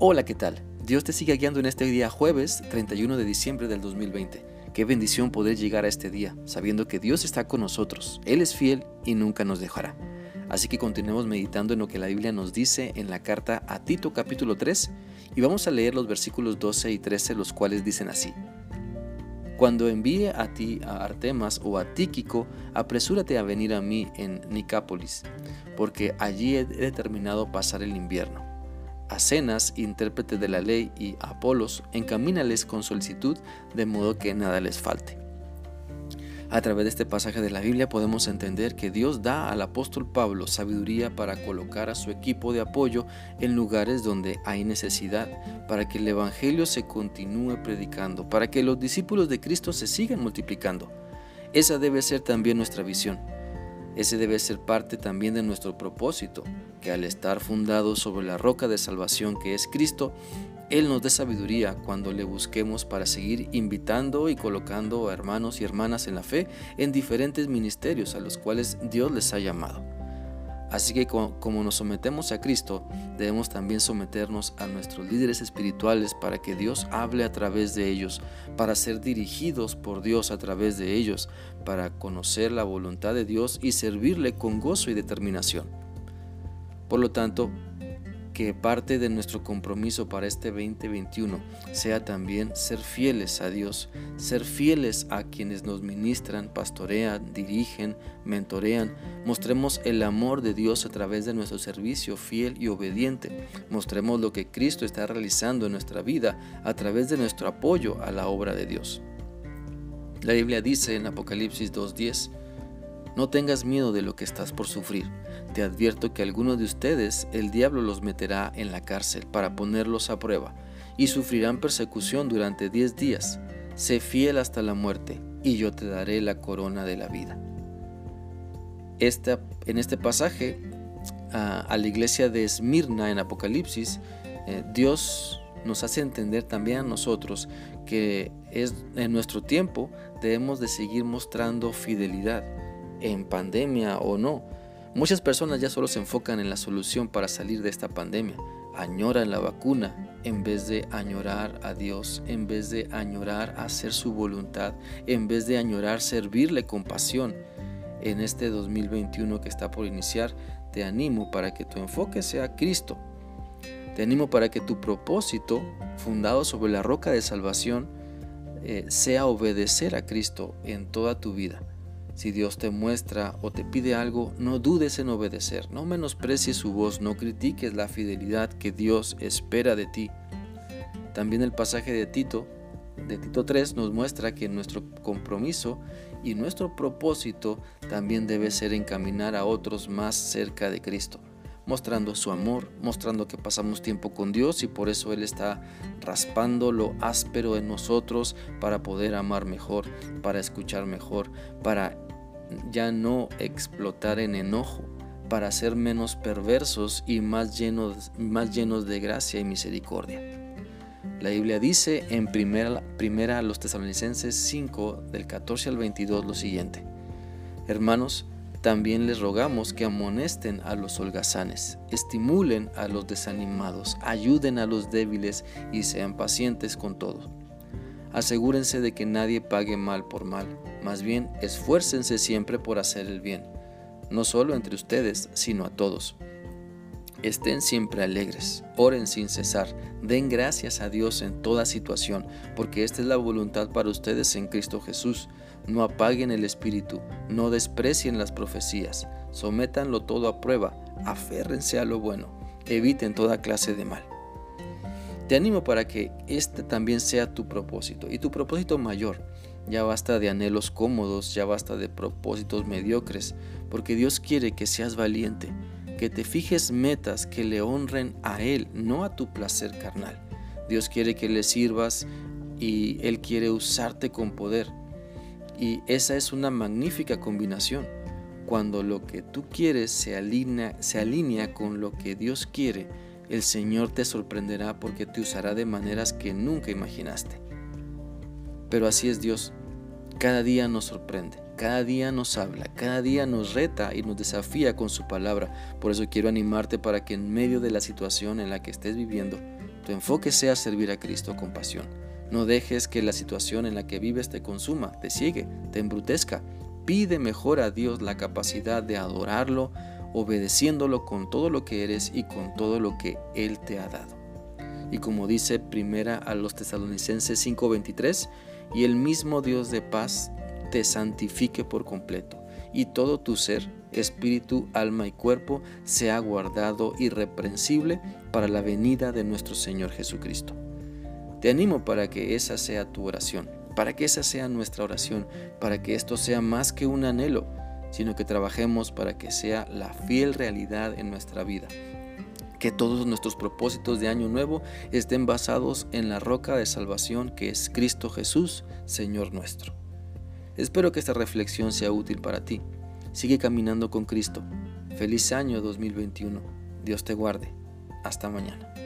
Hola, ¿qué tal? Dios te sigue guiando en este día jueves 31 de diciembre del 2020. Qué bendición poder llegar a este día, sabiendo que Dios está con nosotros, Él es fiel y nunca nos dejará. Así que continuemos meditando en lo que la Biblia nos dice en la carta a Tito capítulo 3 y vamos a leer los versículos 12 y 13 los cuales dicen así. Cuando envíe a ti a Artemas o a Tíquico, apresúrate a venir a mí en Nicápolis, porque allí he determinado pasar el invierno a Cenas, intérprete de la ley, y Apolos, encamínales con solicitud, de modo que nada les falte. A través de este pasaje de la Biblia podemos entender que Dios da al apóstol Pablo sabiduría para colocar a su equipo de apoyo en lugares donde hay necesidad, para que el Evangelio se continúe predicando, para que los discípulos de Cristo se sigan multiplicando. Esa debe ser también nuestra visión. Ese debe ser parte también de nuestro propósito, que al estar fundado sobre la roca de salvación que es Cristo, Él nos dé sabiduría cuando le busquemos para seguir invitando y colocando a hermanos y hermanas en la fe en diferentes ministerios a los cuales Dios les ha llamado. Así que como nos sometemos a Cristo, debemos también someternos a nuestros líderes espirituales para que Dios hable a través de ellos, para ser dirigidos por Dios a través de ellos, para conocer la voluntad de Dios y servirle con gozo y determinación. Por lo tanto, que parte de nuestro compromiso para este 2021 sea también ser fieles a Dios, ser fieles a quienes nos ministran, pastorean, dirigen, mentorean. Mostremos el amor de Dios a través de nuestro servicio fiel y obediente. Mostremos lo que Cristo está realizando en nuestra vida a través de nuestro apoyo a la obra de Dios. La Biblia dice en Apocalipsis 2.10, no tengas miedo de lo que estás por sufrir. Te advierto que algunos de ustedes el diablo los meterá en la cárcel para ponerlos a prueba y sufrirán persecución durante diez días. Sé fiel hasta la muerte y yo te daré la corona de la vida. en este pasaje, a, la iglesia de Esmirna en Apocalipsis, eh, Dios nos hace entender también a nosotros que en nuestro tiempo debemos de seguir mostrando fidelidad en pandemia o no. Muchas personas ya solo se enfocan en la solución para salir de esta pandemia. Añoran la vacuna en vez de añorar a Dios, en vez de añorar hacer su voluntad, en vez de añorar servirle con pasión. En este 2021 que está por iniciar, te animo para que tu enfoque sea Cristo. Te animo para que tu propósito, fundado sobre la roca de salvación, eh, sea obedecer a Cristo en toda tu vida. Si Dios te muestra o te pide algo, no dudes en obedecer, no menosprecies su voz, no critiques la fidelidad que Dios espera de ti. También el pasaje de Tito, de Tito 3, nos muestra que nuestro compromiso y nuestro propósito también debe ser encaminar a otros más cerca de Cristo mostrando su amor, mostrando que pasamos tiempo con Dios y por eso Él está raspando lo áspero en nosotros para poder amar mejor, para escuchar mejor, para ya no explotar en enojo, para ser menos perversos y más llenos, más llenos de gracia y misericordia. La Biblia dice en primera, primera los tesalonicenses 5 del 14 al 22 lo siguiente. Hermanos, también les rogamos que amonesten a los holgazanes, estimulen a los desanimados, ayuden a los débiles y sean pacientes con todos. Asegúrense de que nadie pague mal por mal, más bien esfuércense siempre por hacer el bien, no solo entre ustedes, sino a todos. Estén siempre alegres, oren sin cesar, den gracias a Dios en toda situación, porque esta es la voluntad para ustedes en Cristo Jesús. No apaguen el espíritu, no desprecien las profecías, sométanlo todo a prueba, aférrense a lo bueno, eviten toda clase de mal. Te animo para que este también sea tu propósito y tu propósito mayor. Ya basta de anhelos cómodos, ya basta de propósitos mediocres, porque Dios quiere que seas valiente, que te fijes metas que le honren a Él, no a tu placer carnal. Dios quiere que le sirvas y Él quiere usarte con poder. Y esa es una magnífica combinación. Cuando lo que tú quieres se alinea, se alinea con lo que Dios quiere, el Señor te sorprenderá porque te usará de maneras que nunca imaginaste. Pero así es Dios. Cada día nos sorprende, cada día nos habla, cada día nos reta y nos desafía con su palabra. Por eso quiero animarte para que en medio de la situación en la que estés viviendo, tu enfoque sea servir a Cristo con pasión. No dejes que la situación en la que vives te consuma, te ciegue, te embrutezca. Pide mejor a Dios la capacidad de adorarlo, obedeciéndolo con todo lo que eres y con todo lo que Él te ha dado. Y como dice primera a los tesalonicenses 5:23, y el mismo Dios de paz te santifique por completo, y todo tu ser, espíritu, alma y cuerpo sea guardado irreprensible para la venida de nuestro Señor Jesucristo. Te animo para que esa sea tu oración, para que esa sea nuestra oración, para que esto sea más que un anhelo, sino que trabajemos para que sea la fiel realidad en nuestra vida. Que todos nuestros propósitos de año nuevo estén basados en la roca de salvación que es Cristo Jesús, Señor nuestro. Espero que esta reflexión sea útil para ti. Sigue caminando con Cristo. Feliz año 2021. Dios te guarde. Hasta mañana.